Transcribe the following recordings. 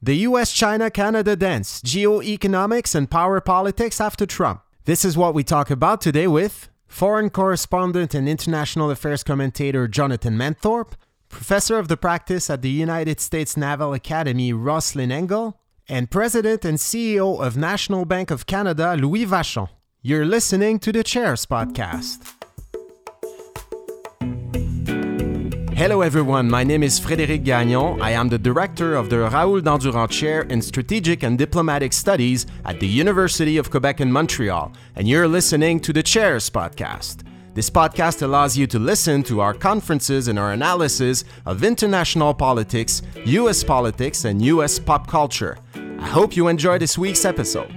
The US China Canada dance, geoeconomics and power politics after Trump. This is what we talk about today with foreign correspondent and international affairs commentator Jonathan Manthorpe, professor of the practice at the United States Naval Academy Rozlyn Engel, and president and CEO of National Bank of Canada Louis Vachon. You're listening to the Chairs podcast. Hello, everyone. My name is Frédéric Gagnon. I am the director of the Raoul Dandurand Chair in Strategic and Diplomatic Studies at the University of Quebec in Montreal, and you're listening to the Chairs podcast. This podcast allows you to listen to our conferences and our analysis of international politics, U.S. politics, and U.S. pop culture. I hope you enjoy this week's episode.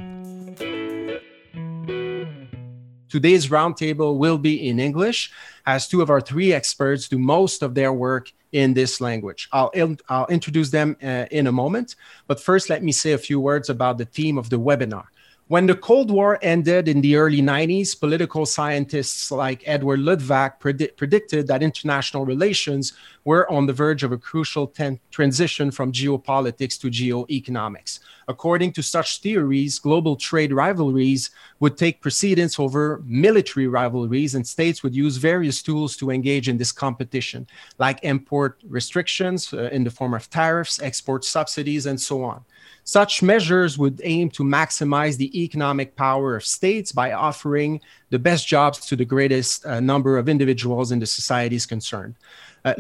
Today's roundtable will be in English, as two of our three experts do most of their work in this language. I'll, I'll introduce them uh, in a moment, but first let me say a few words about the theme of the webinar. When the Cold War ended in the early 90s, political scientists like Edward Luttwak predi- predicted that international relations were on the verge of a crucial ten- transition from geopolitics to geoeconomics. According to such theories, global trade rivalries would take precedence over military rivalries, and states would use various tools to engage in this competition, like import restrictions uh, in the form of tariffs, export subsidies, and so on. Such measures would aim to maximize the economic power of states by offering the best jobs to the greatest uh, number of individuals in the societies concerned. Uh,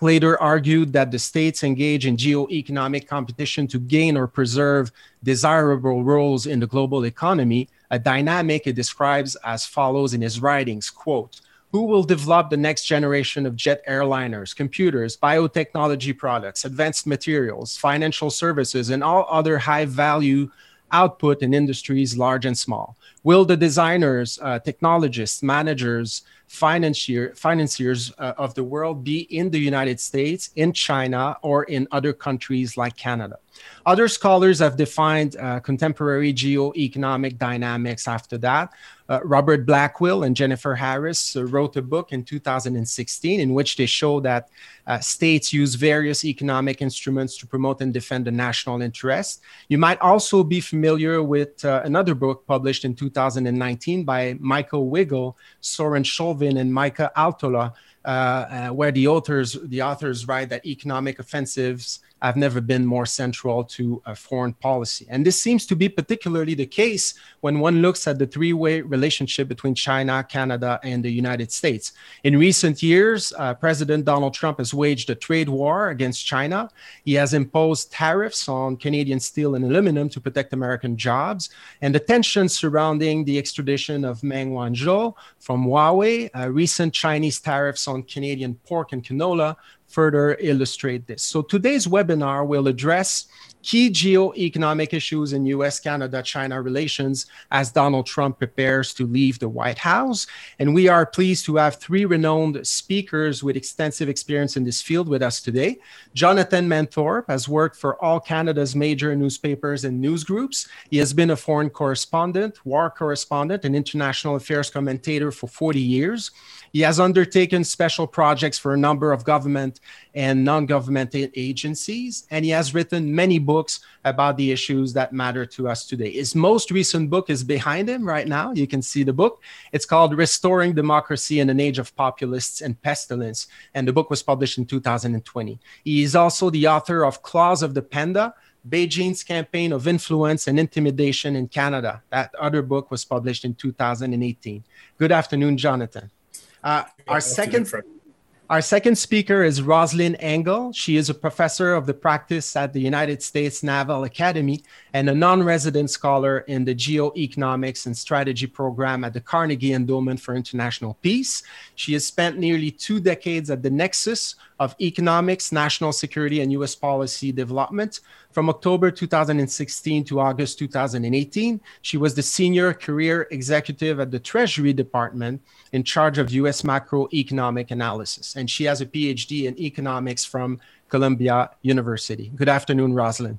later argued that the states engage in geo-economic competition to gain or preserve desirable roles in the global economy, a dynamic he describes as follows in his writings, quote, who will develop the next generation of jet airliners, computers, biotechnology products, advanced materials, financial services, and all other high value output in industries large and small? Will the designers, uh, technologists, managers, financier, financiers uh, of the world be in the United States, in China, or in other countries like Canada? Other scholars have defined uh, contemporary geo-economic dynamics after that. Uh, Robert Blackwill and Jennifer Harris uh, wrote a book in 2016 in which they show that uh, states use various economic instruments to promote and defend the national interest. You might also be familiar with uh, another book published in 2019 by Mikael Wigell, Soren Scholvin, and Mika Aaltola, uh, uh, where the authors the authors write that economic offensives have never been more central to foreign policy. And this seems to be particularly the case when one looks at the three way relationship between China, Canada, and the United States. In recent years, uh, President Donald Trump has waged a trade war against China. He has imposed tariffs on Canadian steel and aluminum to protect American jobs. And the tensions surrounding the extradition of Meng Wanzhou from Huawei, uh, recent Chinese tariffs on Canadian pork and canola further illustrate this. So today's webinar will address key geo-economic issues in US Canada China relations as Donald Trump prepares to leave the White House. And we are pleased to have three renowned speakers with extensive experience in this field with us today. Jonathan Manthorpe has worked for all Canada's major newspapers and news groups. He has been a foreign correspondent, war correspondent, and international affairs commentator for 40 years. He has undertaken special projects for a number of government and non government agencies, and he has written many books about the issues that matter to us today. His most recent book is behind him right now. You can see the book. It's called Restoring Democracy in an Age of Populists and Pestilence, and the book was published in 2020. He is also the author of Claws of the Panda. Beijing's campaign of influence and intimidation in Canada. That other book was published in 2018. Good afternoon, Jonathan. Uh, our second. Our second speaker is Rozlyn Engel. She is a professor of the practice at the United States Naval Academy and a non resident scholar in the Geoeconomics and Strategy program at the Carnegie Endowment for International Peace. She has spent nearly two decades at the nexus of economics, national security, and US policy development. From October 2016 to August 2018, she was the senior career executive at the Treasury Department in charge of US macroeconomic analysis. And she has a PhD in economics from Columbia University. Good afternoon, Rozlyn.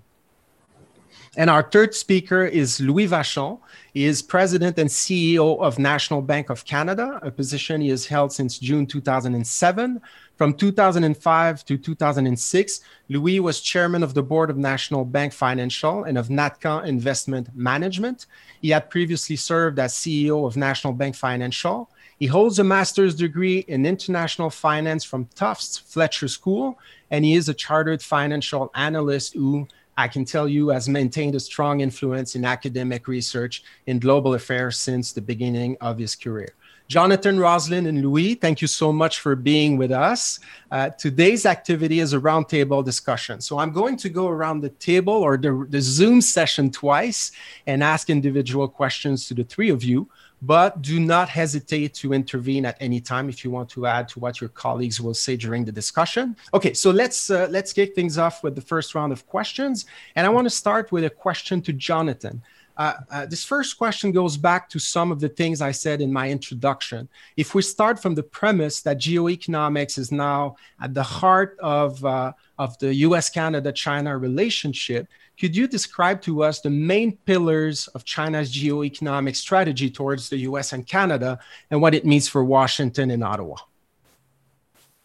And our third speaker is Louis Vachon. He is president and CEO of National Bank of Canada, a position he has held since June 2007. From 2005 to 2006, Louis was chairman of the board of National Bank Financial and of Natcan Investment Management. He had previously served as CEO of National Bank Financial. He holds a master's degree in international finance from Tufts Fletcher School, and he is a chartered financial analyst who I can tell you has maintained a strong influence in academic research in global affairs since the beginning of his career. Jonathan, Rozlyn, and Louis, thank you so much for being with us. Uh, today's activity is a roundtable discussion. So I'm going to go around the table or the, the Zoom session twice and ask individual questions to the three of you but do not hesitate to intervene at any time if you want to add to what your colleagues will say during the discussion. Okay, so let's uh, let's kick things off with the first round of questions, and I want to start with a question to Jonathan. Uh, uh, this first question goes back to some of the things I said in my introduction. If we start from the premise that geoeconomics is now at the heart of, uh, of the US Canada China relationship, could you describe to us the main pillars of China's geoeconomic strategy towards the US and Canada and what it means for Washington and Ottawa?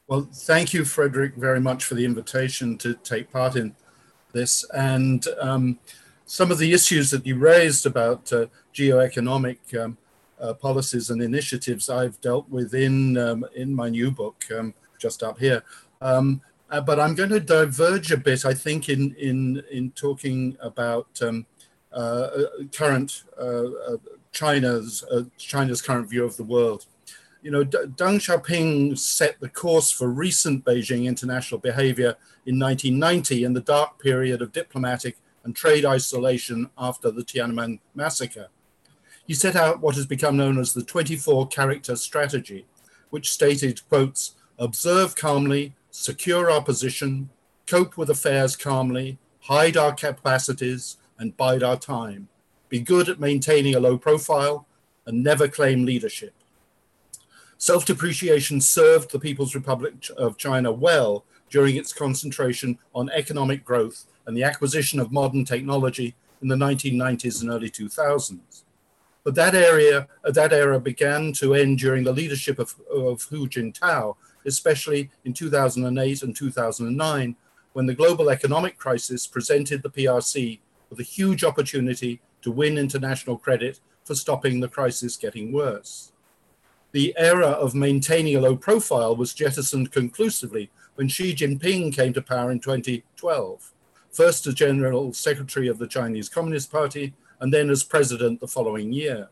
Well, thank you, Frederick, very much for the invitation to take part in this. And um, some of the issues that you raised about uh, geoeconomic um, uh, policies and initiatives I've dealt with in, um, in my new book, um, just up here. Uh, but I'm going to diverge a bit, I think, in in in talking about um, uh, uh current uh, uh China's uh, China's current view of the world. You know, D- Deng Xiaoping set the course for recent Beijing international behavior in 1990 in the dark period of diplomatic and trade isolation after the Tiananmen massacre. He set out what has become known as the 24 character strategy, which stated, quotes, observe calmly, secure our position, cope with affairs calmly, hide our capacities, and bide our time, be good at maintaining a low profile, and never claim leadership. Self depreciation served the People's Republic of China well during its concentration on economic growth and the acquisition of modern technology in the 1990s and early 2000s. But that area, that era began to end during the leadership of, of Hu Jintao especially in 2008 and 2009, when the global economic crisis presented the PRC with a huge opportunity to win international credit for stopping the crisis getting worse. The era of maintaining a low profile was jettisoned conclusively when Xi Jinping came to power in 2012, first as General Secretary of the Chinese Communist Party and then as president the following year.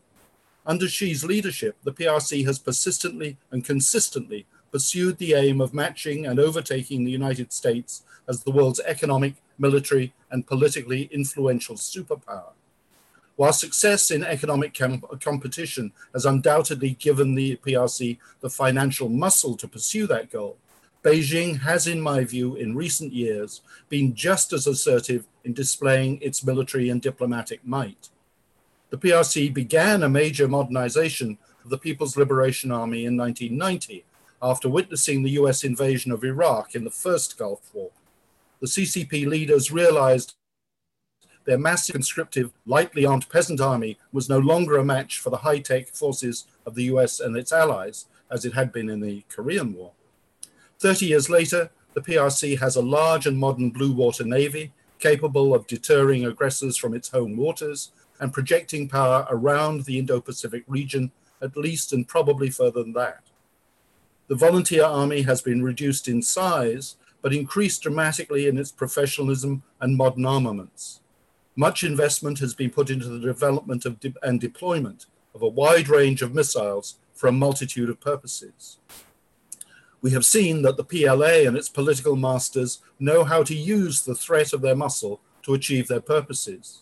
Under Xi's leadership, the PRC has persistently and consistently pursued the aim of matching and overtaking the United States as the world's economic, military, and politically influential superpower. While success in economic competition has undoubtedly given the PRC the financial muscle to pursue that goal, Beijing has, in my view, in recent years, been just as assertive in displaying its military and diplomatic might. The PRC began a major modernization of the People's Liberation Army in 1990 after witnessing the US invasion of Iraq in the first Gulf War. The CCP leaders realized their massive conscriptive, lightly armed peasant army was no longer a match for the high tech forces of the US and its allies, as it had been in the Korean War. 30 years later, the PRC has a large and modern blue water navy capable of deterring aggressors from its home waters and projecting power around the Indo Pacific region, at least and probably further than that. The volunteer army has been reduced in size, but increased dramatically in its professionalism and modern armaments. Much investment has been put into the development de and deployment of a wide range of missiles for a multitude of purposes. We have seen that the PLA and its political masters know how to use the threat of their muscle to achieve their purposes.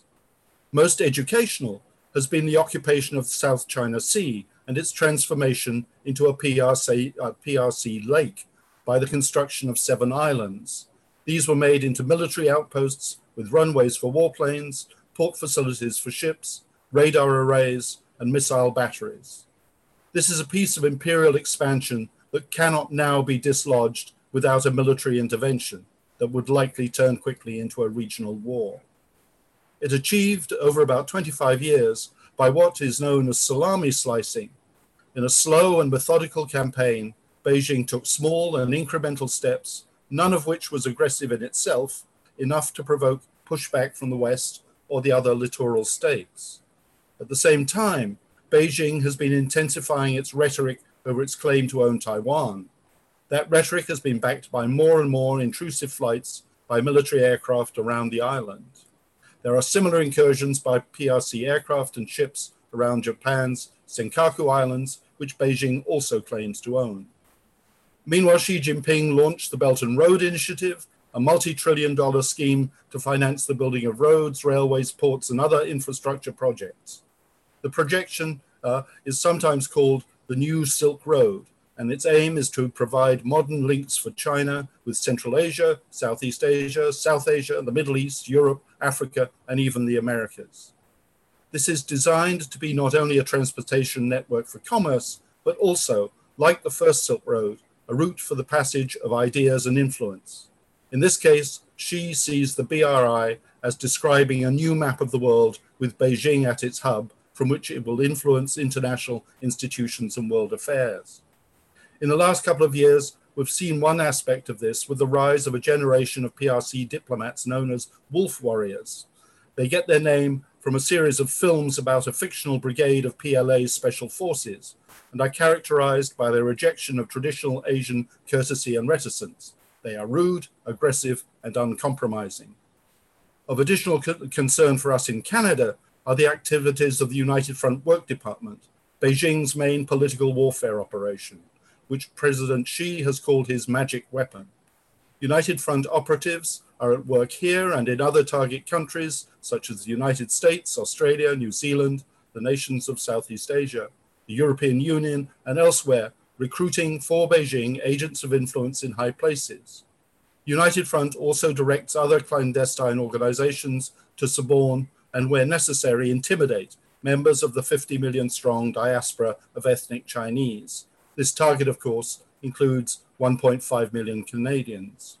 Most educational has been the occupation of the South China Sea and its transformation into a PRC, a PRC lake by the construction of seven islands. These were made into military outposts with runways for warplanes, port facilities for ships, radar arrays, and missile batteries. This is a piece of imperial expansion that cannot now be dislodged without a military intervention that would likely turn quickly into a regional war. it achieved over about 25 years by what is known as salami slicing. In a slow and methodical campaign, Beijing took small and incremental steps, none of which was aggressive in itself, enough to provoke pushback from the West or the other littoral states. At the same time, Beijing has been intensifying its rhetoric over its claim to own Taiwan. That rhetoric has been backed by more and more intrusive flights by military aircraft around the island. There are similar incursions by PRC aircraft and ships around Japan's Senkaku Islands, which Beijing also claims to own. Meanwhile, Xi Jinping launched the Belt and Road Initiative, a multi trillion dollar scheme to finance the building of roads, railways, ports, and other infrastructure projects. The projection uh, is sometimes called the New Silk Road, and its aim is to provide modern links for China with Central Asia, Southeast Asia, South Asia, the Middle East, Europe, Africa, and even the Americas. This is designed to be not only a transportation network for commerce, but also, like the first Silk Road, a route for the passage of ideas and influence. In this case, Xi sees the BRI as describing a new map of the world with Beijing at its hub, from which it will influence international institutions and world affairs. In the last couple of years, we've seen one aspect of this with the rise of a generation of PRC diplomats known as wolf warriors. They get their name from a series of films about a fictional brigade of PLA's special forces and are characterized by their rejection of traditional Asian courtesy and reticence. They are rude, aggressive, and uncompromising. Of additional co concern for us in Canada are the activities of the United Front Work Department, Beijing's main political warfare operation which President Xi has called his magic weapon. United Front operatives are at work here and in other target countries such as the United States, Australia, New Zealand, the nations of Southeast Asia, the European Union, and elsewhere, recruiting for Beijing agents of influence in high places. United Front also directs other clandestine organizations to suborn and, where necessary, intimidate members of the 50 million strong diaspora of ethnic Chinese, this target, of course, includes 1.5 million Canadians.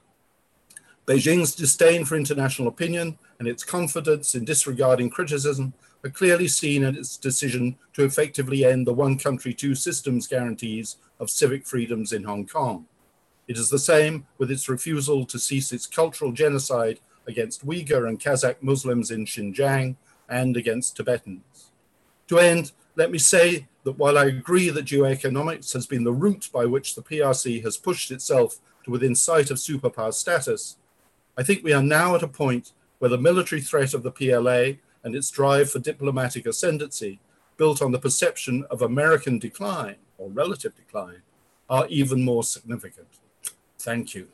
Beijing's disdain for international opinion and its confidence in disregarding criticism are clearly seen in its decision to effectively end the one country, two systems guarantees of civic freedoms in Hong Kong. It is the same with its refusal to cease its cultural genocide against Uyghur and Kazakh Muslims in Xinjiang and against Tibetans. To end, let me say that while I agree that geoeconomics has been the route by which the PRC has pushed itself to within sight of superpower status, I think we are now at a point where the military threat of the PLA and its drive for diplomatic ascendancy, built on the perception of American decline or relative decline, are even more significant. Thank you.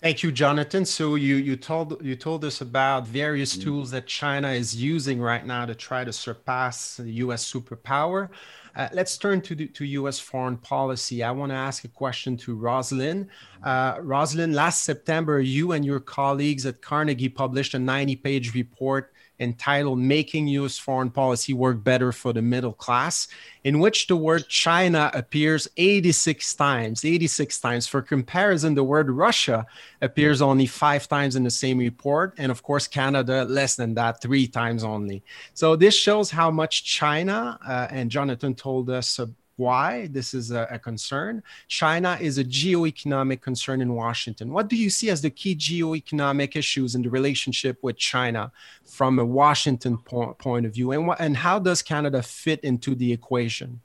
Thank you, Jonathan. So you you told you told us about various mm-hmm. tools that China is using right now to try to surpass the U.S. superpower. Uh, let's turn to, the, to U.S. foreign policy. I want to ask a question to Rosalind. Uh, Rosalind, last September, you and your colleagues at Carnegie published a 90-page report entitled Making U.S. Foreign Policy Work Better for the Middle Class, in which the word China appears 86 times. 86 times. For comparison, the word Russia appears only five times in the same report. And of course, Canada, less than that, three times only. So this shows how much China, uh, and Jonathan told us why this is a, a, concern. China is a geo-economic concern in Washington. What do you see as the key geo-economic issues in the relationship with China from a Washington po point of view? And, what, and how does Canada fit into the equation?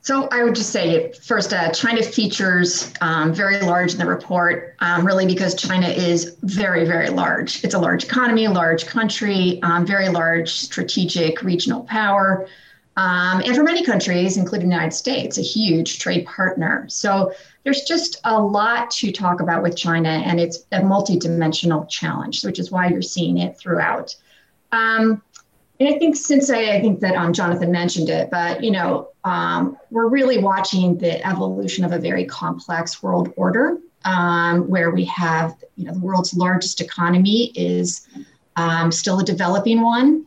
So I would just say first, uh, China features um, very large in the report, um, really because China is very, very large. It's a large economy, large country, um, very large strategic regional power. Um, and for many countries, including the United States, a huge trade partner. So there's just a lot to talk about with China, and it's a multidimensional challenge, which is why you're seeing it throughout. Um, and I think since I, I think that um, Jonathan mentioned it, but you know, um, we're really watching the evolution of a very complex world order, um, where we have you know the world's largest economy is um, still a developing one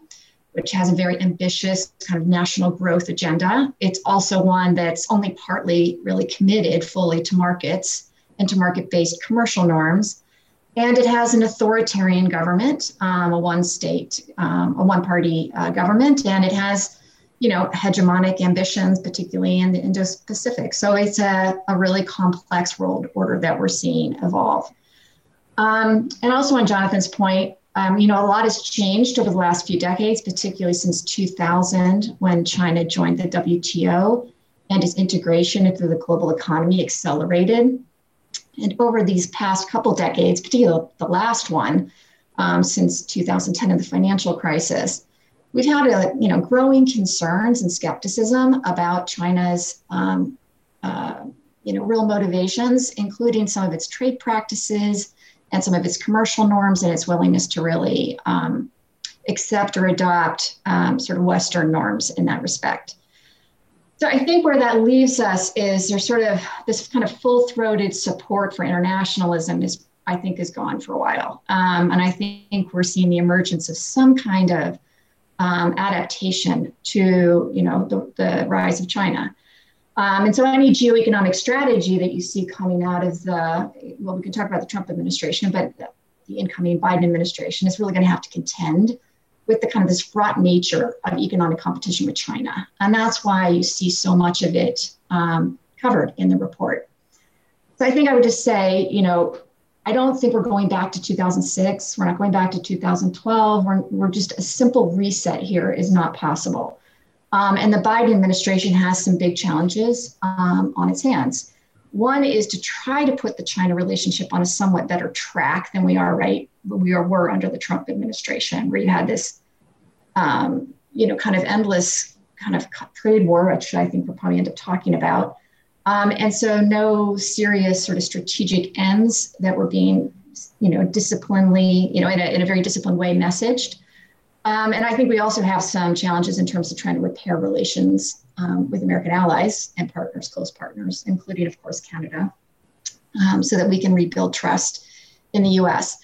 which has a very ambitious kind of national growth agenda. It's also one that's only partly really committed fully to markets and to market based commercial norms. And it has an authoritarian government, um, a one state, um, a one party uh, government, and it has you know, hegemonic ambitions, particularly in the Indo-Pacific. So it's a, a really complex world order that we're seeing evolve. Um, and also on Jonathan's point, um, you know, a lot has changed over the last few decades, particularly since 2000 when China joined the WTO and its integration into the global economy accelerated. And over these past couple decades, particularly the last one, um, since 2010 and the financial crisis, we've had a you know growing concerns and skepticism about China's um, uh, you know real motivations, including some of its trade practices and some of its commercial norms and its willingness to really um, accept or adopt um, sort of Western norms in that respect. So I think where that leaves us is there's sort of this kind of full-throated support for internationalism is I think is gone for a while, um, and I think we're seeing the emergence of some kind of um, adaptation to you know the, the rise of China. Um, and so any geoeconomic strategy that you see coming out of the well, we can talk about the Trump administration, but the, the incoming Biden administration is really going to have to contend with the kind of this fraught nature of economic competition with China. And that's why you see so much of it um, covered in the report. So I think I would just say, you know, I don't think we're going back to 2006. We're not going back to 2012. We're, we're just a simple reset here is not possible. Um, and the Biden administration has some big challenges um, on its hands. One is to try to put the China relationship on a somewhat better track than we are right we are, were under the Trump administration, where you had this, um, you know, kind of endless kind of trade war, which I think we'll probably end up talking about, um, and so no serious sort of strategic ends that were being, you know, disciplinedly, you know, in a, in a very disciplined way messaged. Um, and I think we also have some challenges in terms of trying to repair relations um, with American allies and partners, close partners, including, of course, Canada, um, so that we can rebuild trust in the US.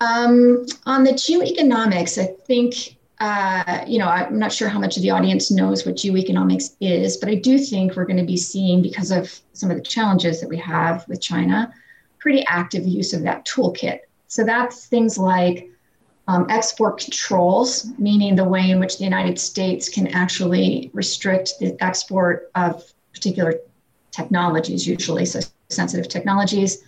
Um, on the geoeconomics, I think uh, you know, I'm not sure how much of the audience knows what geoeconomics is, but I do think we're going to be seeing, because of some of the challenges that we have with China, pretty active use of that toolkit. So that's things like um, export controls, meaning the way in which the United States can actually restrict the export of particular technologies, usually so sensitive technologies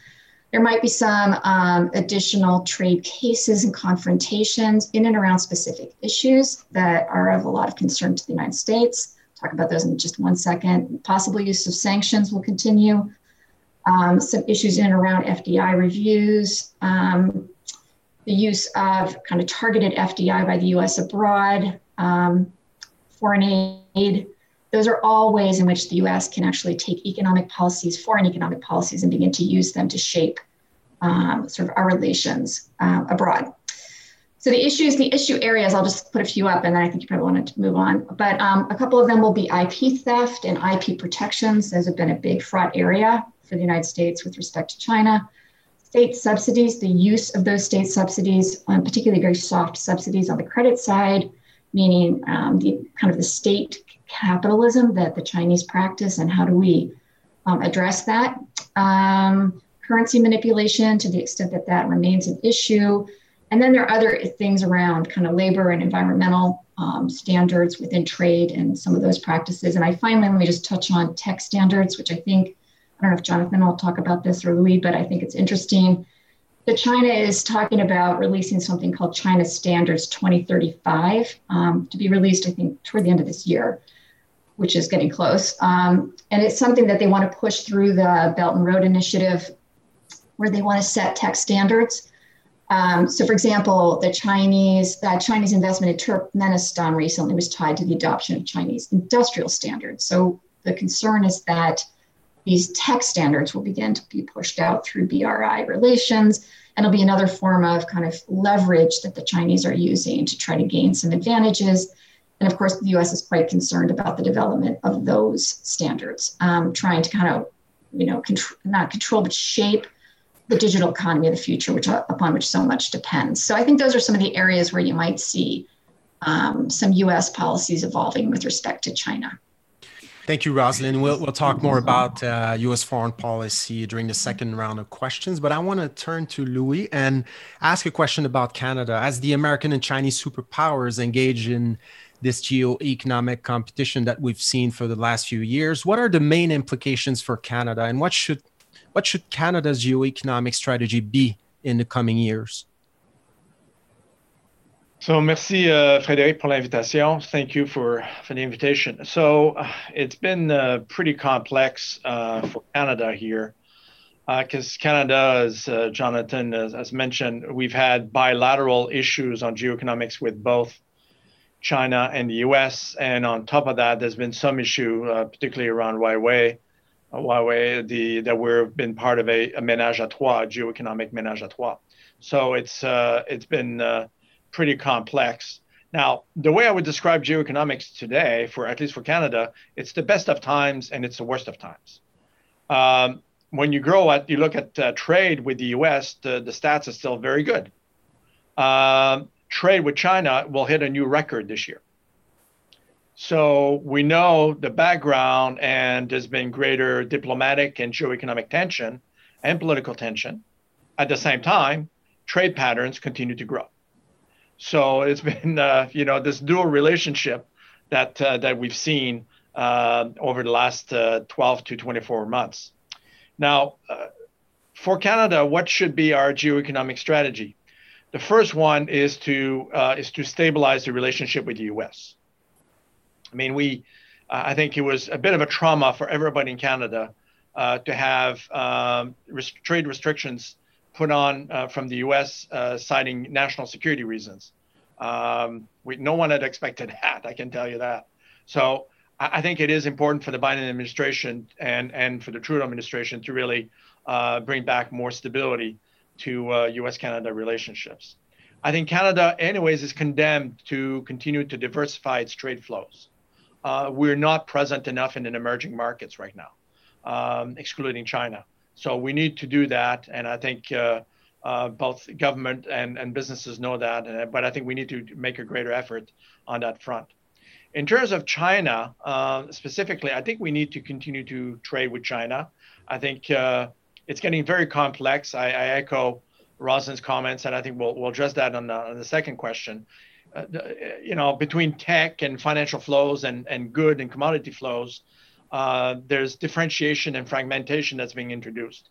there might be some um, additional trade cases and confrontations in and around specific issues that are of a lot of concern to the United States. Talk about those in just one second. Possible use of sanctions will continue. Um, some issues in and around FDI reviews, um, the use of kind of targeted FDI by the US abroad, um, foreign aid, those are all ways in which the US can actually take economic policies, foreign economic policies, and begin to use them to shape um, sort of our relations uh, abroad. So the issues, the issue areas, I'll just put a few up and then I think you probably wanted to move on. But um, a couple of them will be IP theft and IP protections. Those have been a big fraught area for the United States with respect to China. State subsidies, the use of those state subsidies, um, particularly very soft subsidies on the credit side, meaning um, the kind of the state capitalism that the Chinese practice, and how do we um, address that? Um, currency manipulation to the extent that that remains an issue. And then there are other things around kind of labor and environmental um, standards within trade and some of those practices. And I finally, let me just touch on tech standards, which I think, I don't know if Jonathan will talk about this or Louis, but I think it's interesting that China is talking about releasing something called China Standards 2035 um, to be released, I think, toward the end of this year which is getting close. Um, and it's something that they want to push through the Belt and Road Initiative, where they want to set tech standards. Um, so, for example, the Chinese uh, Chinese investment in Turkmenistan recently was tied to the adoption of Chinese industrial standards. So, the concern is that these tech standards will begin to be pushed out through BRI relations, and it'll be another form of kind of leverage that the Chinese are using to try to gain some advantages and of course, the US is quite concerned about the development of those standards, um, trying to kind of, you know, contr- not control, but shape the digital economy of the future, which uh, upon which so much depends. So I think those are some of the areas where you might see um, some US policies evolving with respect to China. Thank you, Rosalind. We'll, we'll talk more about uh, U.S. foreign policy during the second round of questions, but I want to turn to Louis and ask a question about Canada. As the American and Chinese superpowers engage in this geo-economic competition that we've seen for the last few years, what are the main implications for Canada, and what should what should Canada's geo-economic strategy be in the coming years? So, merci, uh, Frédéric, pour l'invitation. Thank you for, for the invitation. So, uh, it's been uh, pretty complex uh, for Canada here because uh, Canada, as uh, Jonathan has, has, mentioned, we've had bilateral issues on geoeconomics with both China and the US. And on top of that, there's been some issue, particularly around Huawei. Huawei, the, that we've been part of a, a ménage à trois, geoeconomic ménage à trois. So it's it's been pretty complex. Now, the way I would describe geoeconomics today, for at least for Canada, it's the best of times and it's the worst of times. Um, when you grow at, you look at uh, trade with the U.S., the, the stats are still very good. Um, trade with China will hit a new record this year. So we know the background, and there's been greater diplomatic and geoeconomic tension and political tension. At the same time, trade patterns continue to grow. So it's been, uh, you know, this dual relationship that uh, that we've seen uh, over the last uh, 12 to 24 months. Now, uh, for Canada, what should be our geoeconomic strategy? The first one is to uh, is to stabilize the relationship with the U.S. I mean, we, I think it was a bit of a trauma for everybody in Canada to have um, trade restrictions put on uh, from the U.S. Uh, citing national security reasons. Um, we, no one had expected that. I can tell you that. So I, I, think it is important for the Biden administration and and for the Trudeau administration to really uh, bring back more stability to U.S.-Canada uh, relationships. I think Canada, anyways, is condemned to continue to diversify its trade flows. Uh, we're not present enough in the emerging markets right now, um, excluding China. So we need to do that, and I think uh, uh, both government and, and businesses know that. And, but I think we need to make a greater effort on that front. In terms of China uh, specifically, I think we need to continue to trade with China. I think uh, it's getting very complex. I, I echo Rosin's comments, and I think we'll, we'll address that on the, on the second question. Uh, you know, between tech and financial flows and, and good and commodity flows, uh, there's differentiation and fragmentation that's being introduced.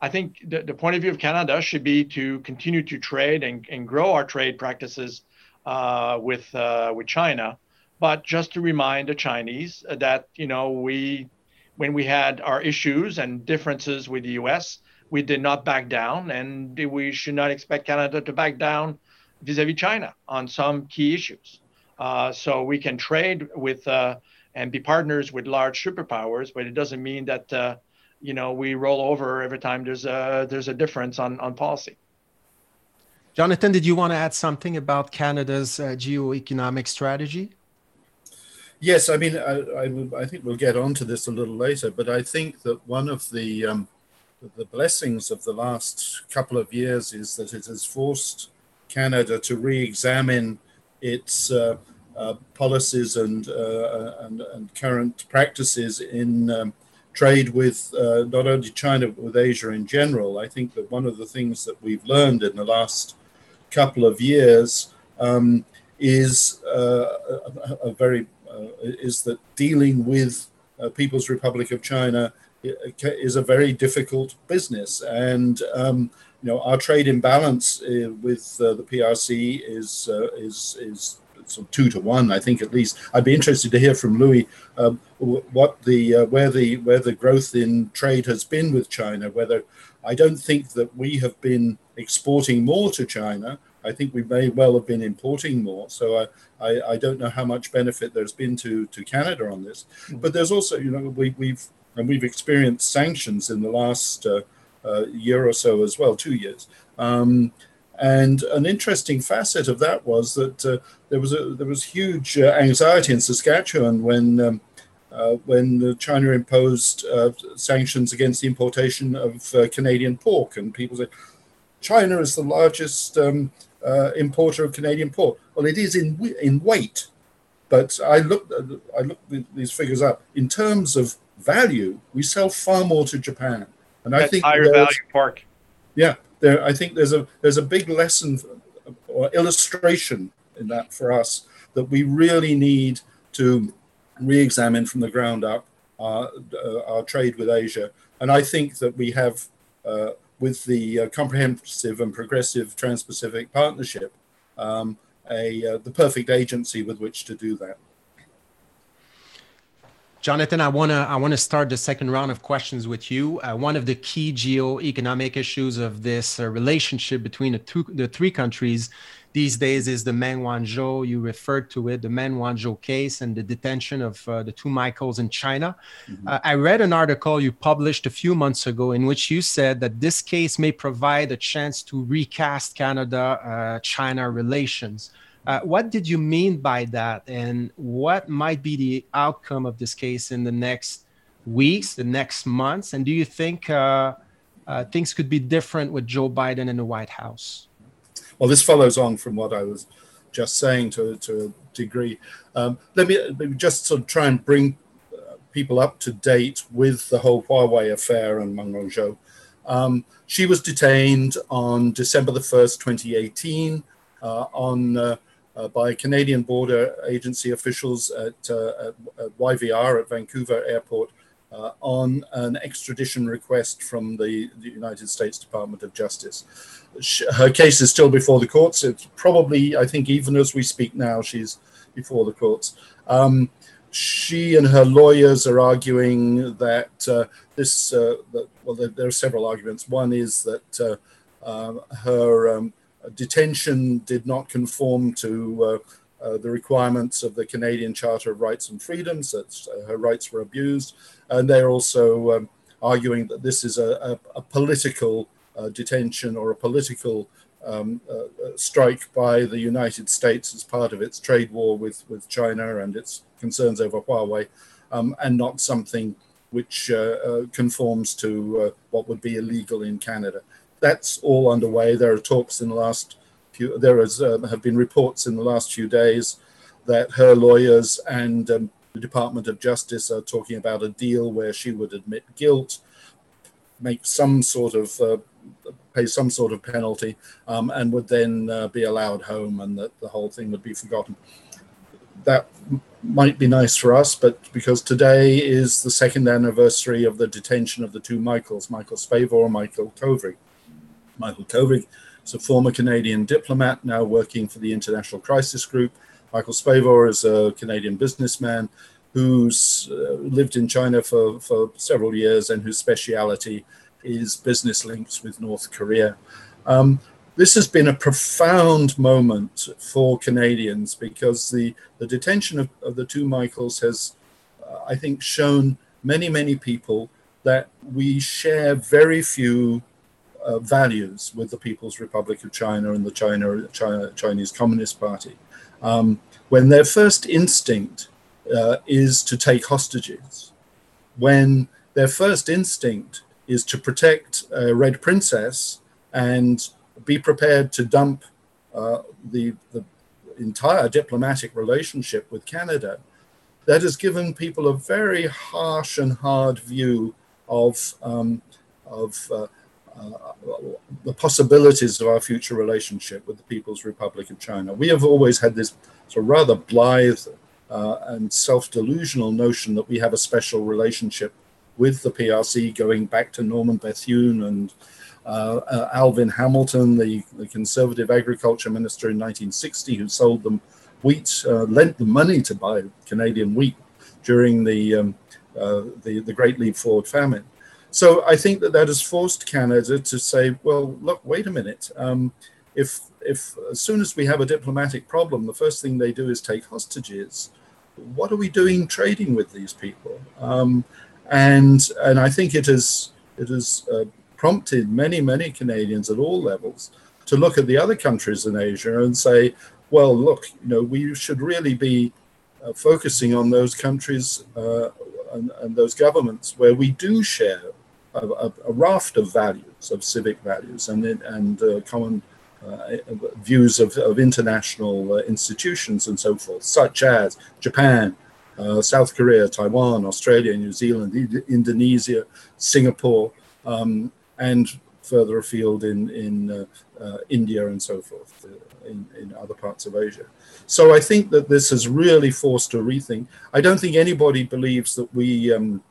I think the, the point of view of Canada should be to continue to trade and, and grow our trade practices uh, with uh, with China, but just to remind the Chinese that you know we when we had our issues and differences with the U.S., we did not back down, and we should not expect Canada to back down vis-a-vis China on some key issues. Uh, so we can trade with uh, and be partners with large superpowers, but it doesn't mean that uh, you know we roll over every time there's a there's a difference on on policy. Jonathan, did you want to add something about Canada's uh, geo-economic strategy? Yes, I mean, I, I, I, think we'll get onto this a little later, but I think that one of the um, the blessings of the last couple of years is that it has forced Canada to re-examine its uh, uh, policies and, uh, and, and current practices in um, trade with uh, not only China but with Asia in general. I think that one of the things that we've learned in the last couple of years um, is a, a, very is that dealing with People's Republic of China is a very difficult business and um, you know our trade imbalance uh, with uh, the PRC is uh, is is sort of two to one, I think at least. I'd be interested to hear from Louis um, what the uh, where the where the growth in trade has been with China. Whether I don't think that we have been exporting more to China. I think we may well have been importing more. So I, I, I don't know how much benefit there's been to, to Canada on this. Mm-hmm. But there's also, you know, we, we've and we've experienced sanctions in the last uh, uh, year or so as well, two years. Um, and an interesting facet of that was that uh, there was a there was huge uh, anxiety in Saskatchewan when um, uh, when China imposed uh, sanctions against the importation of uh, Canadian pork, and people said China is the largest um, uh, importer of Canadian pork. Well, it is in in weight, but I looked I looked these figures up. In terms of value, we sell far more to Japan, and I think higher value pork. Yeah, there. I think there's a there's a big lesson or illustration in that for us that we really need to re-examine from the ground up our, uh, our trade with Asia. And I think that we have, uh, with the uh, comprehensive and progressive Trans-Pacific Partnership, um, a uh, the perfect agency with which to do that. Jonathan, I wanna I wanna start the second round of questions with you. Uh, one of the key geo-economic issues of this uh, relationship between the two the three countries these days is the Meng Wanzhou. You referred to it, the Meng Wanzhou case and the detention of uh, the two Michaels in China. Mm-hmm. Uh, I read an article you published a few months ago in which you said that this case may provide a chance to recast Canada uh, China relations. Uh, what did you mean by that? And what might be the outcome of this case in the next weeks, the next months? And do you think uh, uh, things could be different with Joe Biden in the White House? well, this follows on from what I was just saying to, to a degree. Um, let, me, let, me, just sort of try and bring uh, people up to date with the whole Huawei affair and Meng Wanzhou. Um, she was detained on December the 1st, 2018, uh, on, uh, by Canadian Border Agency officials at, uh, at, YVR at Vancouver Airport uh, on an extradition request from the, the, United States Department of Justice. Her case is still before the courts. It's probably, I think, even as we speak now, she's before the courts. Um, she and her lawyers are arguing that uh, this, uh, that, well, there, there, are several arguments. One is that uh, uh, her um, detention did not conform to uh, uh, the requirements of the Canadian Charter of Rights and Freedoms, that uh, her rights were abused. And they're also um, arguing that this is a, a, a political uh, detention or a political um, uh, uh, strike by the United States as part of its trade war with, with China and its concerns over Huawei, um, and not something which conforms to what would be illegal in Canada. That's all underway. There are talks in the last few, there has, uh, have been reports in the last few days that her lawyers and um, the Department of Justice are talking about a deal where she would admit guilt, make some sort of uh, pay some sort of penalty, um, and would then uh, be allowed home, and that the whole thing would be forgotten. That might be nice for us, but because today is the second anniversary of the detention of the two Michaels, Michael Spavor and Michael Kovrig. Michael Kovrig is a former Canadian diplomat now working for the International Crisis Group. Michael Spavor is a Canadian businessman who's uh, lived in China for, for several years and whose speciality is business links with North Korea. Um, this has been a profound moment for Canadians because the, the detention of, of the two Michaels has, uh, I think, shown many, many people that we share very few uh, values with the People's Republic of China and the China, China Chinese Communist Party, um, when their first instinct uh, is to take hostages, when their first instinct is to protect a Red Princess and be prepared to dump uh, the, the entire diplomatic relationship with Canada, that has given people a very harsh and hard view of, um, of uh, the possibilities of our future relationship with the People's Republic of China. We have always had this sort of rather blithe uh, and self delusional notion that we have a special relationship with the PRC going back to Norman Bethune and uh, uh, Alvin Hamilton, the, the, conservative agriculture minister in 1960, who sold them wheat, uh, lent them money to buy Canadian wheat during the, um, uh, the, the Great Leap Forward famine. So I think that that has forced Canada to say, well, look, wait a minute. Um, if if as soon as we have a diplomatic problem, the first thing they do is take hostages. What are we doing trading with these people? Um, and and I think it has it has uh, prompted many many Canadians at all levels to look at the other countries in Asia and say, well, look, you know, we should really be uh, focusing on those countries uh, and, and, those governments where we do share a, a, a, raft of values, of civic values, and and uh, common uh, views of, of international uh, institutions and so forth, such as Japan, uh, South Korea, Taiwan, Australia, New Zealand, Indonesia, Singapore, um, and further afield in, in uh, India and so forth, in, in other parts of Asia. So I think that this has really forced a rethink. I don't think anybody believes that we um,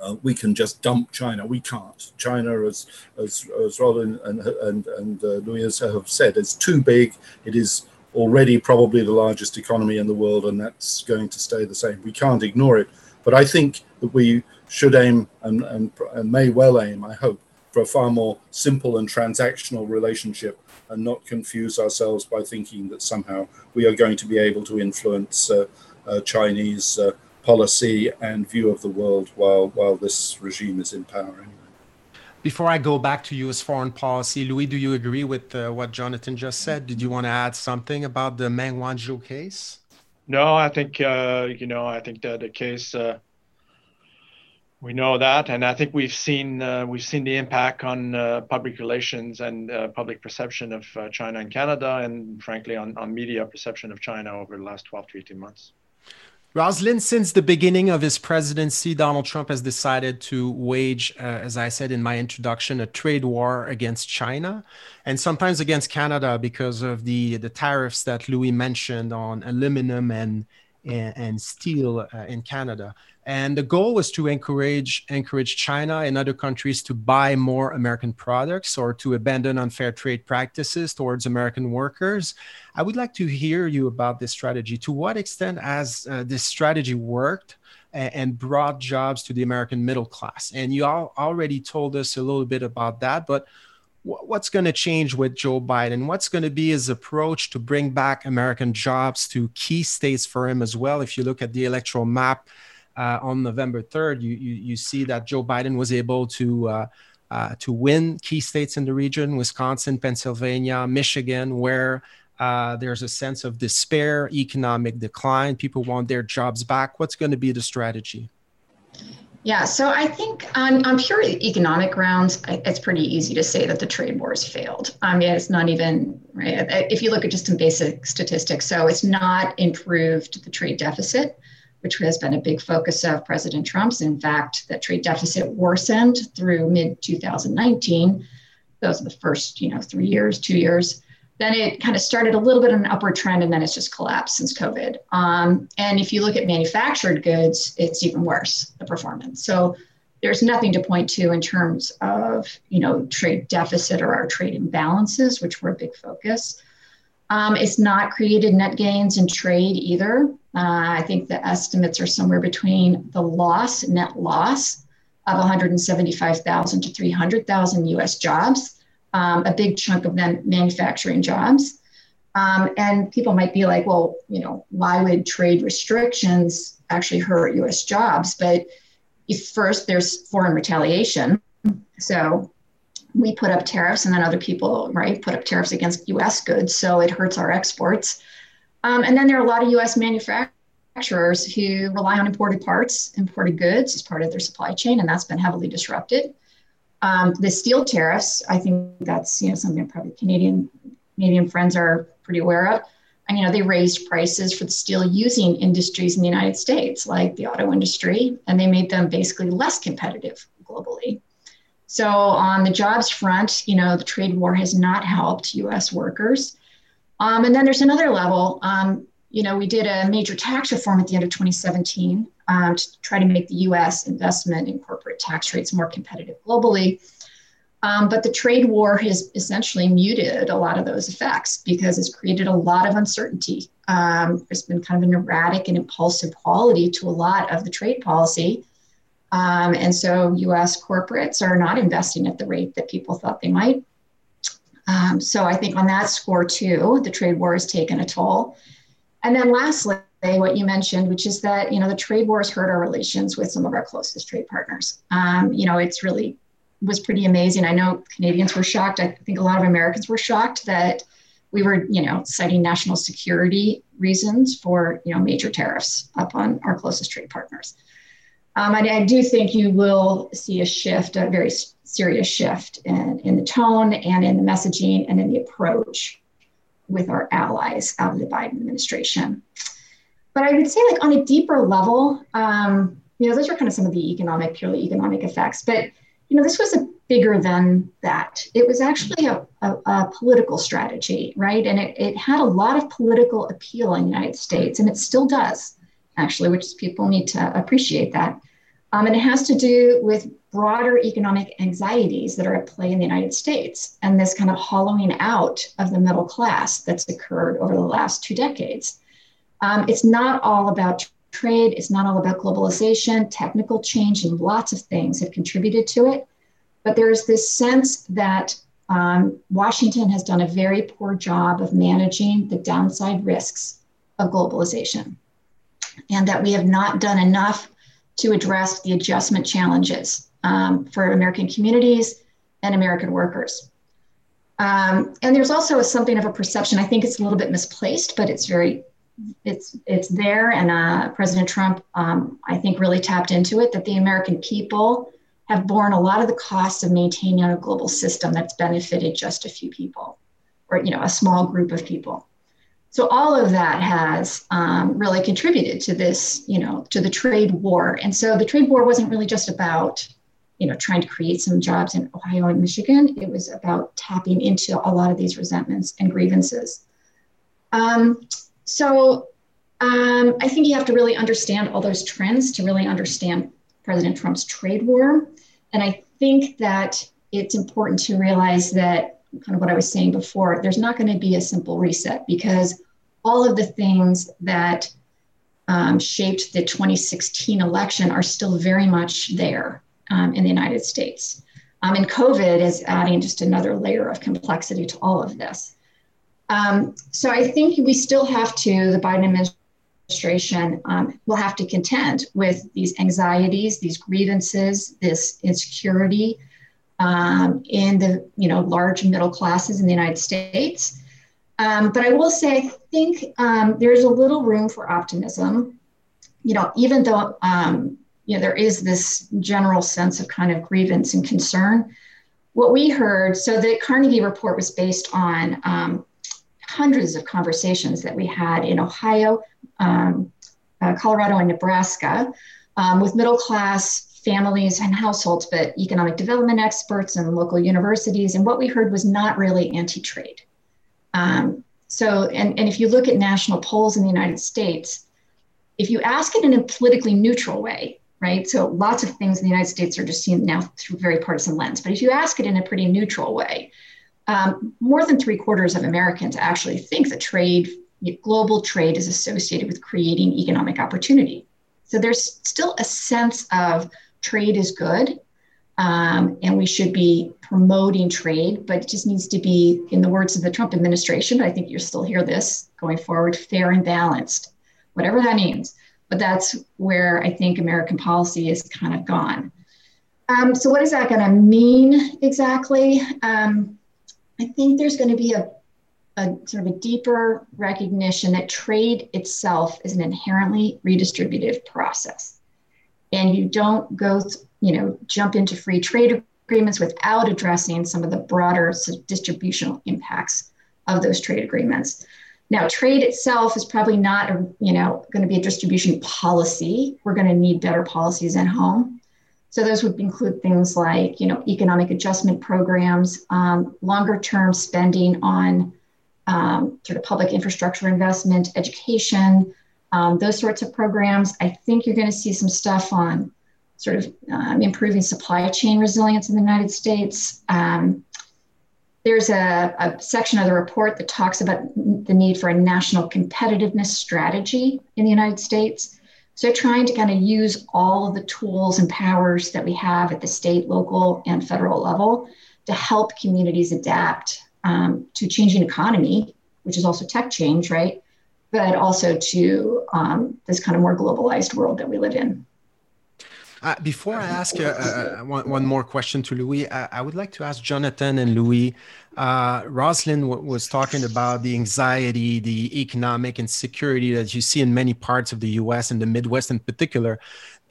uh, we can just dump China. We can't. China, as as, as Rod and and, and uh, Louis have said, is too big. It is already probably the largest economy in the world, and that's going to stay the same. We can't ignore it. But I think that we should aim and, and, and may well aim, I hope, for a far more simple and transactional relationship and not confuse ourselves by thinking that somehow we are going to be able to influence uh, uh, Chinese uh, policy and view of the world while while this regime is in power anyway. Before I go back to U.S. foreign policy, Louis, do you agree with uh, what Jonathan just said? Did you want to add something about the Meng Wanzhou case? No, I think uh, you know. I think that the case uh, we know that, and I think we've seen uh, we've seen the impact on uh, public relations and uh, public perception of China and Canada, and frankly on, on media perception of China over the last 12 to 18 months. Rozlyn, since the beginning of his presidency, Donald Trump has decided to wage, uh, as I said in my introduction, a trade war against China and sometimes against Canada because of the, the tariffs that Louis mentioned on aluminum and, and, and steel uh, in Canada. And the goal was to encourage encourage China and other countries to buy more American products or to abandon unfair trade practices towards American workers. I would like to hear you about this strategy. To what extent has uh, this strategy worked? and brought jobs to the American middle class. And you all already told us a little bit about that, but what's going to change with Joe Biden? What's going to be his approach to bring back American jobs to key states for him as well? If you look at the electoral map, uh, on November 3rd, you, you, you, see that Joe Biden was able to, uh, uh, to win key states in the region Wisconsin, Pennsylvania, Michigan, where uh, there's a sense of despair, economic decline. People want their jobs back. What's going to be the strategy? Yeah, so I think on, on pure economic grounds, it's pretty easy to say that the trade wars failed. I mean, it's not even, right? If you look at just some basic statistics, so it's not improved the trade deficit which has been a big focus of President Trump's. In fact, the trade deficit worsened through mid 2019. Those are the first, you know, three years, two years. Then it kind of started a little bit of an upward trend, and then it's just collapsed since COVID. Um, and if you look at manufactured goods, it's even worse the performance. So there's nothing to point to in terms of you know trade deficit or our trade imbalances, which were a big focus. Um, it's not created net gains in trade either. Uh, I think the estimates are somewhere between the loss, net loss of 175,000 to 300,000 US jobs, um, a big chunk of them manufacturing jobs. Um, and people might be like, well, you know, why would trade restrictions actually hurt US jobs? But if first, there's foreign retaliation. So we put up tariffs and then other people, right, put up tariffs against US goods. So it hurts our exports. Um, and then there are a lot of US manufacturers who rely on imported parts, imported goods as part of their supply chain, and that's been heavily disrupted. Um, the steel tariffs, I think that's you know something probably Canadian Canadian friends are pretty aware of. And you know they raised prices for the steel using industries in the United States, like the auto industry, and they made them basically less competitive globally. So on the jobs front, you know the trade war has not helped U.S. workers. Um, and then there's another level. Um, you know, we did a major tax reform at the end of 2017 um, to try to make the US investment and corporate tax rates more competitive globally. Um, but the trade war has essentially muted a lot of those effects because it's created a lot of uncertainty. Um, there's been kind of an erratic and impulsive quality to a lot of the trade policy. Um, and so US corporates are not investing at the rate that people thought they might. Um, so I think on that score too, the trade war has taken a toll. And then lastly, what you mentioned, which is that you know the trade wars hurt our relations with some of our closest trade partners. Um, you know, it's really was pretty amazing. I know Canadians were shocked. I think a lot of Americans were shocked that we were, you know, citing national security reasons for you know major tariffs upon our closest trade partners. Um, and I do think you will see a shift, a very serious shift in, in the tone and in the messaging and in the approach with our allies out of the Biden administration. But I would say, like on a deeper level, um, you know, those are kind of some of the economic, purely economic effects. But you know, this was a bigger than that. It was actually a, a, a political strategy, right? And it, it had a lot of political appeal in the United States, and it still does, actually, which is people need to appreciate that. Um, and it has to do with broader economic anxieties that are at play in the United States and this kind of hollowing out of the middle class that's occurred over the last two decades. Um, it's not all about trade, it's not all about globalization, technical change, and lots of things have contributed to it. But there's this sense that um, Washington has done a very poor job of managing the downside risks of globalization, and that we have not done enough to address the adjustment challenges um, for American communities and American workers. Um, and there's also a, something of a perception. I think it's a little bit misplaced, but it's very, it's it's there. And uh, President Trump, um, I think, really tapped into it that the American people have borne a lot of the costs of maintaining a global system that's benefited just a few people, or you know, a small group of people. So all of that has um, really contributed to this, you know, to the trade war. And so the trade war wasn't really just about you know, trying to create some jobs in Ohio and Michigan. It was about tapping into a lot of these resentments and grievances. Um, so um, I think you have to really understand all those trends to really understand President Trump's trade war. And I think that it's important to realize that kind of what I was saying before, there's not going to be a simple reset because all of the things that um, shaped the 2016 election are still very much there um, in the United States. Um, and COVID is adding just another layer of complexity to all of this. Um, so I think we still have to, the Biden administration um, will have to contend with these anxieties, these grievances, this insecurity um, in the you know large middle classes in the United States. Um, but I will say, I think um, there's a little room for optimism. You know, even though um, you know, there is this general sense of kind of grievance and concern. What we heard, so the Carnegie report was based on um, hundreds of conversations that we had in Ohio, um, uh, Colorado, and Nebraska um, with middle class families and households, but economic development experts and local universities. And what we heard was not really anti trade. Um, so, and, and if you look at national polls in the United States, if you ask it in a politically neutral way, right? So lots of things in the United States are just seen now through very partisan lens. But if you ask it in a pretty neutral way, um, more than three quarters of Americans actually think that trade, global trade, is associated with creating economic opportunity. So there's still a sense of trade is good, um, and we should be promoting trade, but it just needs to be, in the words of the Trump administration, I think you'll still hear this going forward, fair and balanced, whatever that means but that's where I think American policy is kind of gone. Um, so, what is that going to mean exactly? Um, I think there's going to be a, a sort of a deeper recognition that trade itself is an inherently redistributive process, and you don't go, th- you know, jump into free trade agreements without addressing some of the broader distributional impacts of those trade agreements. Now, trade itself is probably not, a, you know, going to be a distribution policy. We're going to need better policies at home. So those would include things like, you know, economic adjustment programs, um, longer term spending on um, sort of public infrastructure investment, education, um, those sorts of programs. I think you're going to see some stuff on sort of um, improving supply chain resilience in the United States. Um, there's a, a, section of the report that talks about the need for a national competitiveness strategy in the United States. So, trying to kind of use all of the tools and powers that we have at the state, local, and federal level to help communities adapt um, to changing economy, which is also tech change, right? But also to um, this kind of more globalized world that we live in. Uh, before I ask uh, uh, one, one, more question to Louis, I, I, would like to ask Jonathan and Louis. Uh, Rozlyn was talking about the anxiety, the economic insecurity that you see in many parts of the US and the Midwest in particular.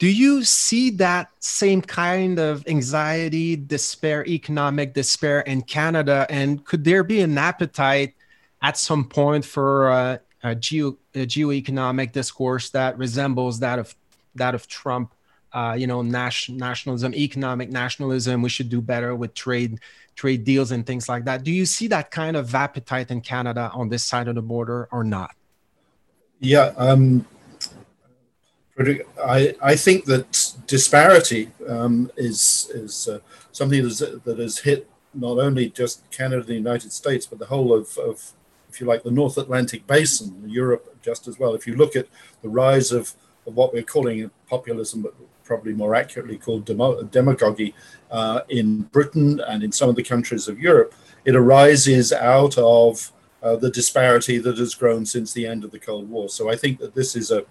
Do you see that same kind of anxiety, despair, economic despair in Canada? And could there be an appetite at some point for uh, a, geo, a geoeconomic discourse that resembles that of that of Trump? Uh, you know, nation, nationalism, economic nationalism. We should do better with trade trade deals and things like that. Do you see that kind of appetite in Canada on this side of the border or not? Yeah, um, I, I think that disparity um, is is uh, something that, is, that has hit not only just Canada and the United States, but the whole of, of, if you like, the North Atlantic basin, Europe just as well. If you look at the rise of, of what we're calling populism, probably more accurately called demagogy uh, in Britain and in some of the countries of Europe, it arises out of uh, the disparity that has grown since the end of the Cold War. So I think that this is a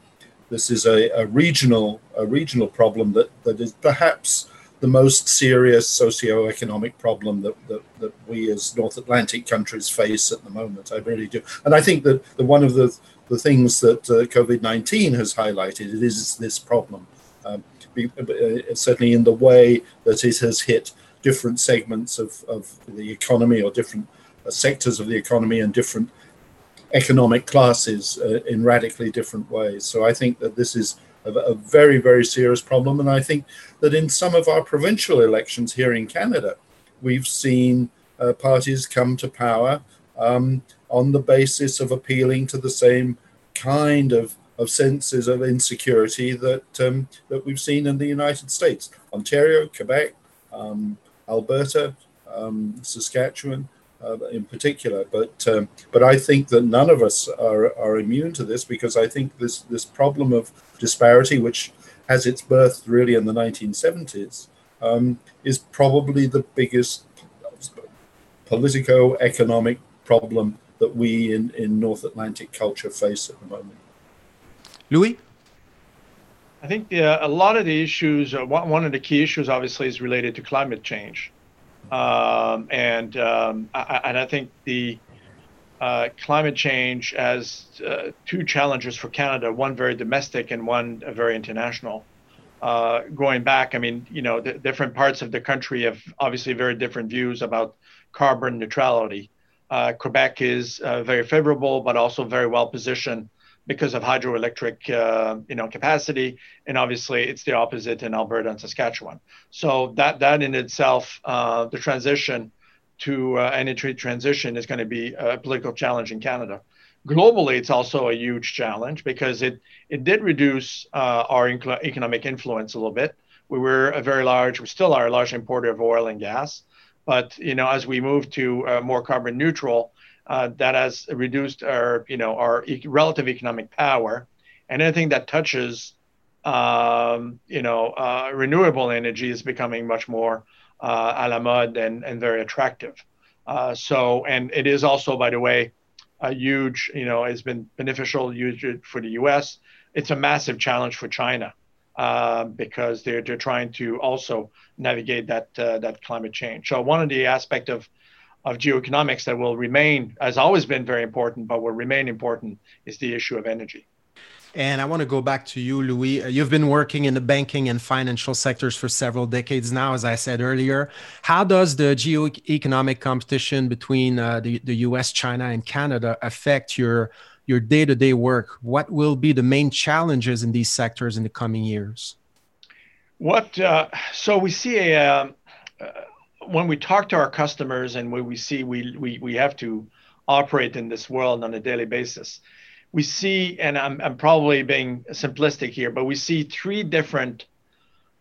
this is a, a regional a regional problem that, that is perhaps the most serious socio-economic problem that, that, that we as North Atlantic countries face at the moment. I really do. And I think that the, one of the, the things that uh, COVID-19 has highlighted it is this problem. Uh, certainly in the way that it has hit different segments of, of the economy or different uh, sectors of the economy and different economic classes uh, in radically different ways. So I think that this is a, a, very, very serious problem. And I think that in some of our provincial elections here in Canada, we've seen uh, parties come to power um, on the basis of appealing to the same kind of, of senses of insecurity that, um, that we've seen in the United States. Ontario, Quebec, um, Alberta, um, Saskatchewan, uh, in particular. But um, but I think that none of us are, are immune to this because I think this this problem of disparity, which has its birth really in the 1970s, um, is probably the biggest politico-economic problem that we in, in North Atlantic culture face at the moment. Louis? I think a lot of the issues, uh, one of the key issues obviously is related to climate change. Um, and um, I, and I think the uh, climate change has uh, two challenges for Canada: one very domestic and one very international. Uh, going back, I mean, you know, the different parts of the country have obviously very different views about carbon neutrality. Uh, Quebec is uh, very favorable, but also very well positioned because of hydroelectric uh, you know capacity. And obviously it's the opposite in alberta and saskatchewan. So that that in itself uh, the transition to uh, energy transition is going to be a political challenge in canada. Globally it's also a huge challenge because it it did reduce uh, our economic influence a little bit. We were a very large we still are a large importer of oil and gas. But you know as we move to uh, more carbon neutral uh, that has reduced our, you know, our e- relative economic power, and anything that touches, um, you know, uh, renewable energy is becoming much more uh, a la mode and, and very attractive. Uh, so, and it is also, by the way, a huge, you know, it's been beneficial for the U.S. It's a massive challenge for China. Uh, because they're, they're trying to also navigate that uh, that climate change. So one of the aspect of of geoeconomics that will remain, has always been very important, but will remain important, is the issue of energy. And I want to go back to you, Louis. Uh, you've been working in the banking and financial sectors for several decades now, as I said earlier. How does the geoeconomic competition between uh, the, the US, China, and Canada affect your your day-to-day work? What will be the main challenges in these sectors in the coming years? What uh, so we see a, uh, when we talk to our customers and when we see we, we, we have to operate in this world on a daily basis, we see, and I'm, I'm probably being simplistic here, but we see three different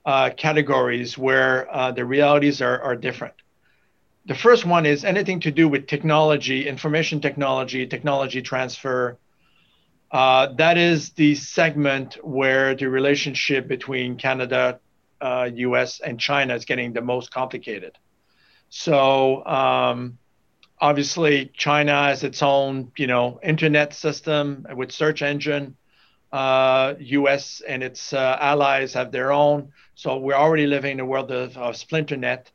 uh, categories where uh, the realities are, are different. The first one is anything to do with technology, information technology, technology transfer. Uh, that is the segment where the relationship between Canada, US, uh, and China is getting the most complicated. So um, obviously, China has its own, you know, internet system with search engine. Uh, U.S. and its uh, allies have their own. So we're already living in a world of, of splinternet.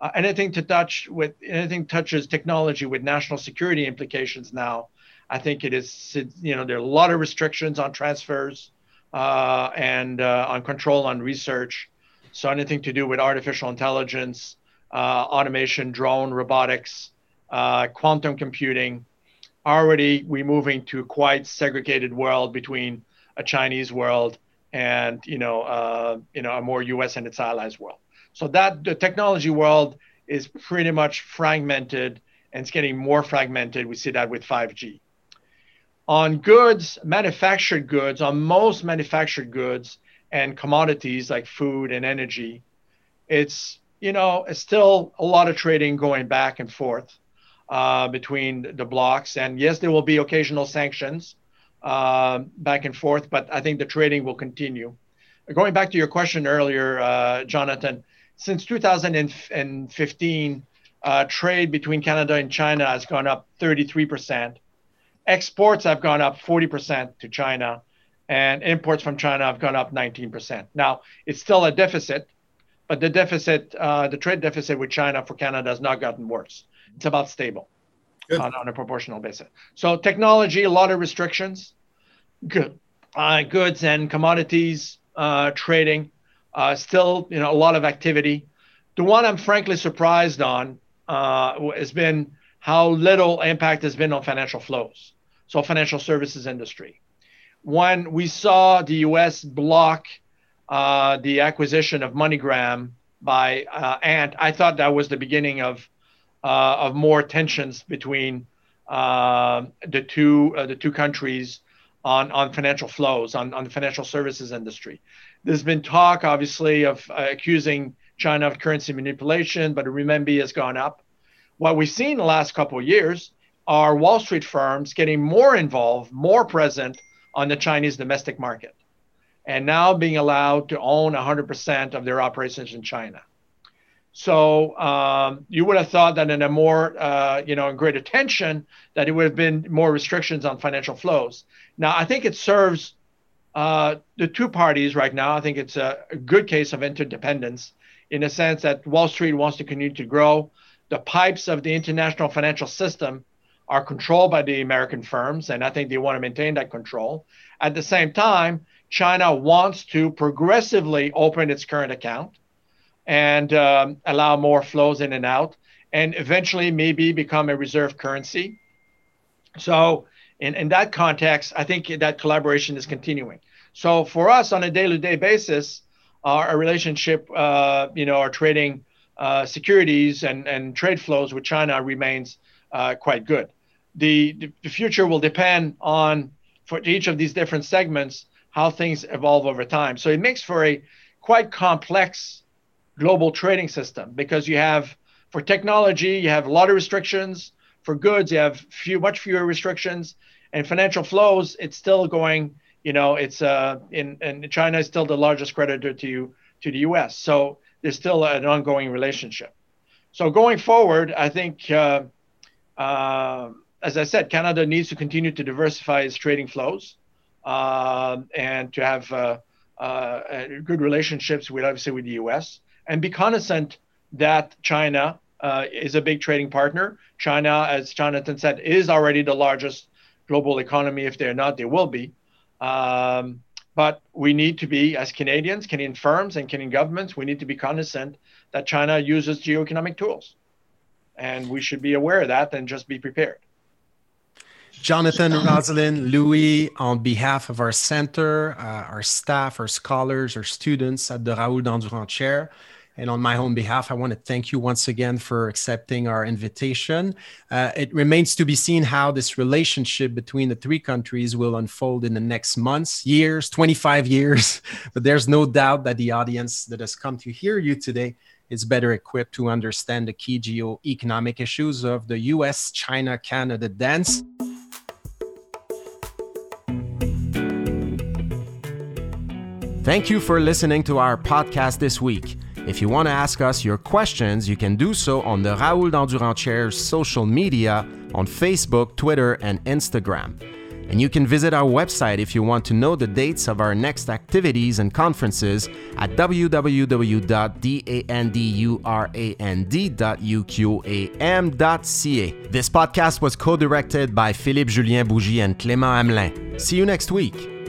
Uh, anything to touch with anything touches technology with national security implications now. I think it is, you know, there are a lot of restrictions on transfers uh, and uh, on control on research. So anything to do with artificial intelligence, automation, drone, robotics, uh, quantum computing. Already, we're moving to a quite segregated world between a Chinese world and you know uh, you know a more U.S. and its allies world. So that the technology world is pretty much fragmented and it's getting more fragmented. We see that with 5G. On goods, manufactured goods, on most manufactured goods and commodities like food and energy, it's you know it's still a lot of trading going back and forth uh, between the blocks. And yes, there will be occasional sanctions uh, back and forth, but I think the trading will continue. Going back to your question earlier, uh, Jonathan, since 2015, uh, trade between Canada and China has gone up 33%. Exports have gone up 40% to China, and imports from China have gone up 19%. Now, it's still a deficit, but the deficit, uh, the trade deficit with China for Canada has not gotten worse. It's about stable on, on, a proportional basis. So, technology, a lot of restrictions, good, uh, goods and commodities uh, trading, uh, still, you know, a lot of activity. The one I'm frankly surprised on uh, has been how little impact has been on financial flows, so financial services industry. When we saw the U.S. block uh, the acquisition of MoneyGram by uh, Ant, I thought that was the beginning of uh, of more tensions between uh, the two the two countries on on financial flows on on the financial services industry. There's been talk, obviously, of uh, accusing China of currency manipulation, but the renminbi has gone up. What we've seen in the last couple of years are Wall Street firms getting more involved, more present on the Chinese domestic market, and now being allowed to own 100% of their operations in China. So um, you would have thought that in a more, uh, you know, in greater tension, that it would have been more restrictions on financial flows. Now, I think it serves uh, the two parties right now, I think it's a, a, good case of interdependence in the sense that Wall Street wants to continue to grow. The pipes of the international financial system are controlled by the American firms, and I think they want to maintain that control. At the same time, China wants to progressively open its current account and um, allow more flows in and out, and eventually maybe become a reserve currency. So in, in that context, I think that collaboration is continuing. So for us on a day-to-day basis, our, our relationship, uh, you know, our trading uh, securities and, and trade flows with China remains uh, quite good. The, the future will depend on, for each of these different segments, how things evolve over time. So it makes for a quite complex global trading system because you have, for technology, you have a lot of restrictions. For goods, you have few, much fewer restrictions and financial flows, it's still going. You know, it's uh, in and China is still the largest creditor to you to the U.S. So there's still an ongoing relationship. So going forward, I think, uh, uh, as I said, Canada needs to continue to diversify its trading flows and to have uh, uh, good relationships with obviously with the U.S. and be cognizant that China uh, is a big trading partner. China, as Jonathan said, is already the largest global economy. If they're not, they will be. Um, but we need to be, as Canadians, Canadian firms, and Canadian governments, we need to be cognizant that China uses geoeconomic tools. And we should be aware of that and just be prepared. Jonathan, Rosalind, Louis, on behalf of our center, uh, our staff, our scholars, our students at the Raoul Dandurand Chair, and on my own behalf, I want to thank you once again for accepting our invitation. Uh, it remains to be seen how this relationship between the three countries will unfold in the next months, years, 25 years. but there's no doubt that the audience that has come to hear you today is better equipped to understand the key geo-economic issues of the US China Canada dance. Thank you for listening to our podcast this week. If you want to ask us your questions, you can do so on the Raoul Dandurand Chair's social media on Facebook, Twitter, and Instagram. And you can visit our website if you want to know the dates of our next activities and conferences at www.dandurand.uqam.ca. This podcast was co directed by Philippe Julien Bougie and Clément Hamelin. See you next week.